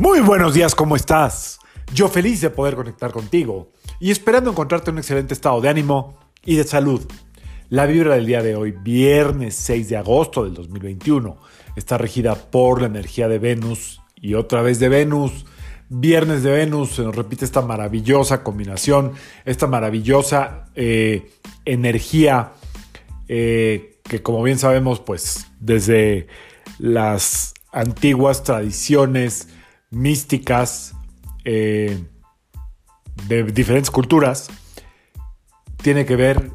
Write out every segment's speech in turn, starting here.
Muy buenos días, ¿cómo estás? Yo feliz de poder conectar contigo y esperando encontrarte en un excelente estado de ánimo y de salud. La vibra del día de hoy, viernes 6 de agosto del 2021, está regida por la energía de Venus y otra vez de Venus. Viernes de Venus, se nos repite esta maravillosa combinación, esta maravillosa eh, energía eh, que como bien sabemos, pues desde las antiguas tradiciones, místicas eh, de diferentes culturas tiene que ver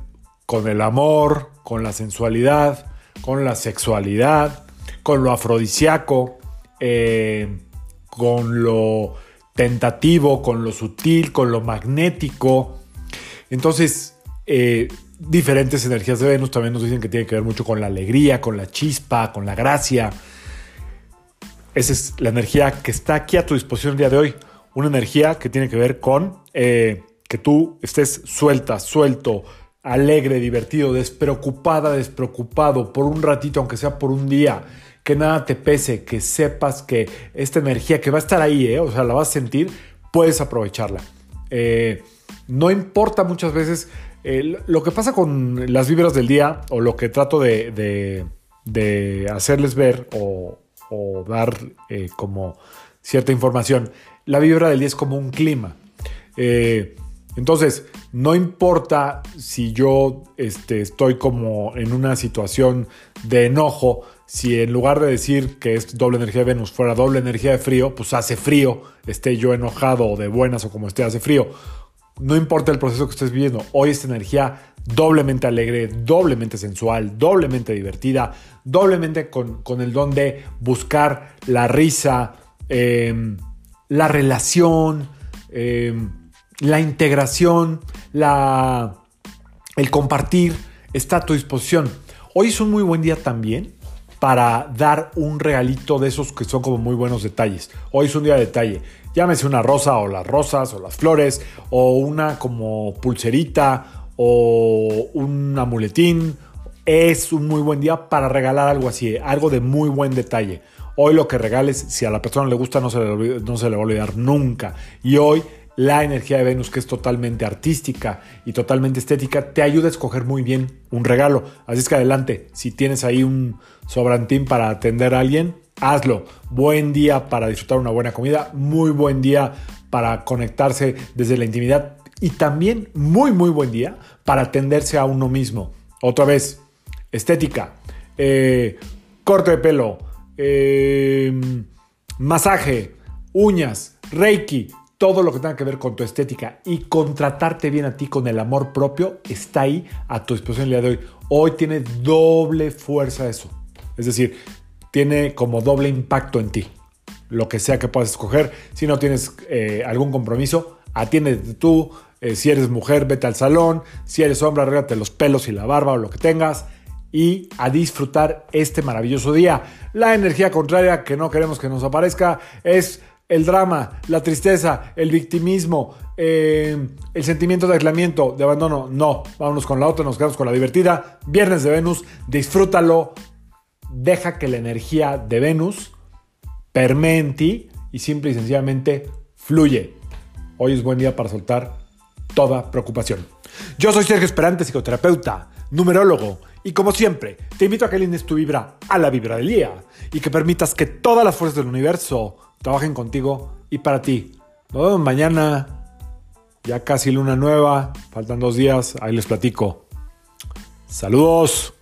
con el amor, con la sensualidad, con la sexualidad, con lo afrodisíaco, eh, con lo tentativo, con lo sutil, con lo magnético. Entonces, eh, diferentes energías de Venus también nos dicen que tiene que ver mucho con la alegría, con la chispa, con la gracia. Esa es la energía que está aquí a tu disposición el día de hoy. Una energía que tiene que ver con eh, que tú estés suelta, suelto, alegre, divertido, despreocupada, despreocupado por un ratito, aunque sea por un día. Que nada te pese, que sepas que esta energía que va a estar ahí, eh, o sea, la vas a sentir, puedes aprovecharla. Eh, no importa muchas veces lo que pasa con las vibras del día o lo que trato de, de hacerles ver o, o dar eh, como cierta información. La vibra del día es como un clima. Eh, entonces, no importa si yo este, estoy como en una situación de enojo, si en lugar de decir que es doble energía de Venus fuera doble energía de frío, pues hace frío, esté yo enojado o de buenas o como esté, hace frío. No importa el proceso que estés viviendo, hoy esta energía doblemente alegre, doblemente sensual, doblemente divertida, doblemente con, el don de buscar la risa, em, la relación, em, la integración, la, el compartir, está a tu disposición. Hoy es un muy buen día también para dar un regalito de esos que son como muy buenos detalles. Hoy es un día de detalle. Llámese una rosa o las rosas o las flores o una como pulserita o un amuletín. Es un muy buen día para regalar algo así, algo de muy buen detalle. Hoy lo que regales, si a la persona le gusta, no se le, no se le va a olvidar nunca. Y hoy la energía de Venus, que es totalmente artística y totalmente estética, te ayuda a escoger muy bien un regalo. Así es que adelante, si tienes ahí un sobrantín para atender a alguien, hazlo. Buen día para disfrutar una buena comida, muy buen día para conectarse desde la intimidad y también muy, muy buen día para atenderse a uno mismo. Otra vez, estética, eh, corte de pelo, eh, masaje, uñas, reiki, todo lo que tenga que ver con tu estética y con tratarte bien a ti con el amor propio está ahí a tu disposición el día de hoy. Hoy tiene doble fuerza eso. Es decir, tiene como doble impacto en ti. Lo que sea que puedas escoger. Si no tienes eh, algún compromiso, atiéndete tú, eh, si eres mujer, vete al salón, si eres hombre, arréglate los pelos y la barba o lo que tengas y a disfrutar este maravilloso día. La energía contraria que no queremos que nos aparezca es el drama, la tristeza, el victimismo, eh, el sentimiento de aislamiento, de abandono. No, vámonos con la otra, nos quedamos con la divertida. Viernes de Venus, disfrútalo. Deja que la energía de Venus permee en ti y simple y sencillamente fluye. Hoy es buen día para soltar toda preocupación. Yo soy Sergio Esperante, psicoterapeuta, numerólogo, y como siempre, te invito a que alines tu vibra a la vibra del día y que permitas que todas las fuerzas del universo trabajen contigo y para ti. Nos vemos mañana, ya casi luna nueva, faltan dos días, ahí les platico. Saludos.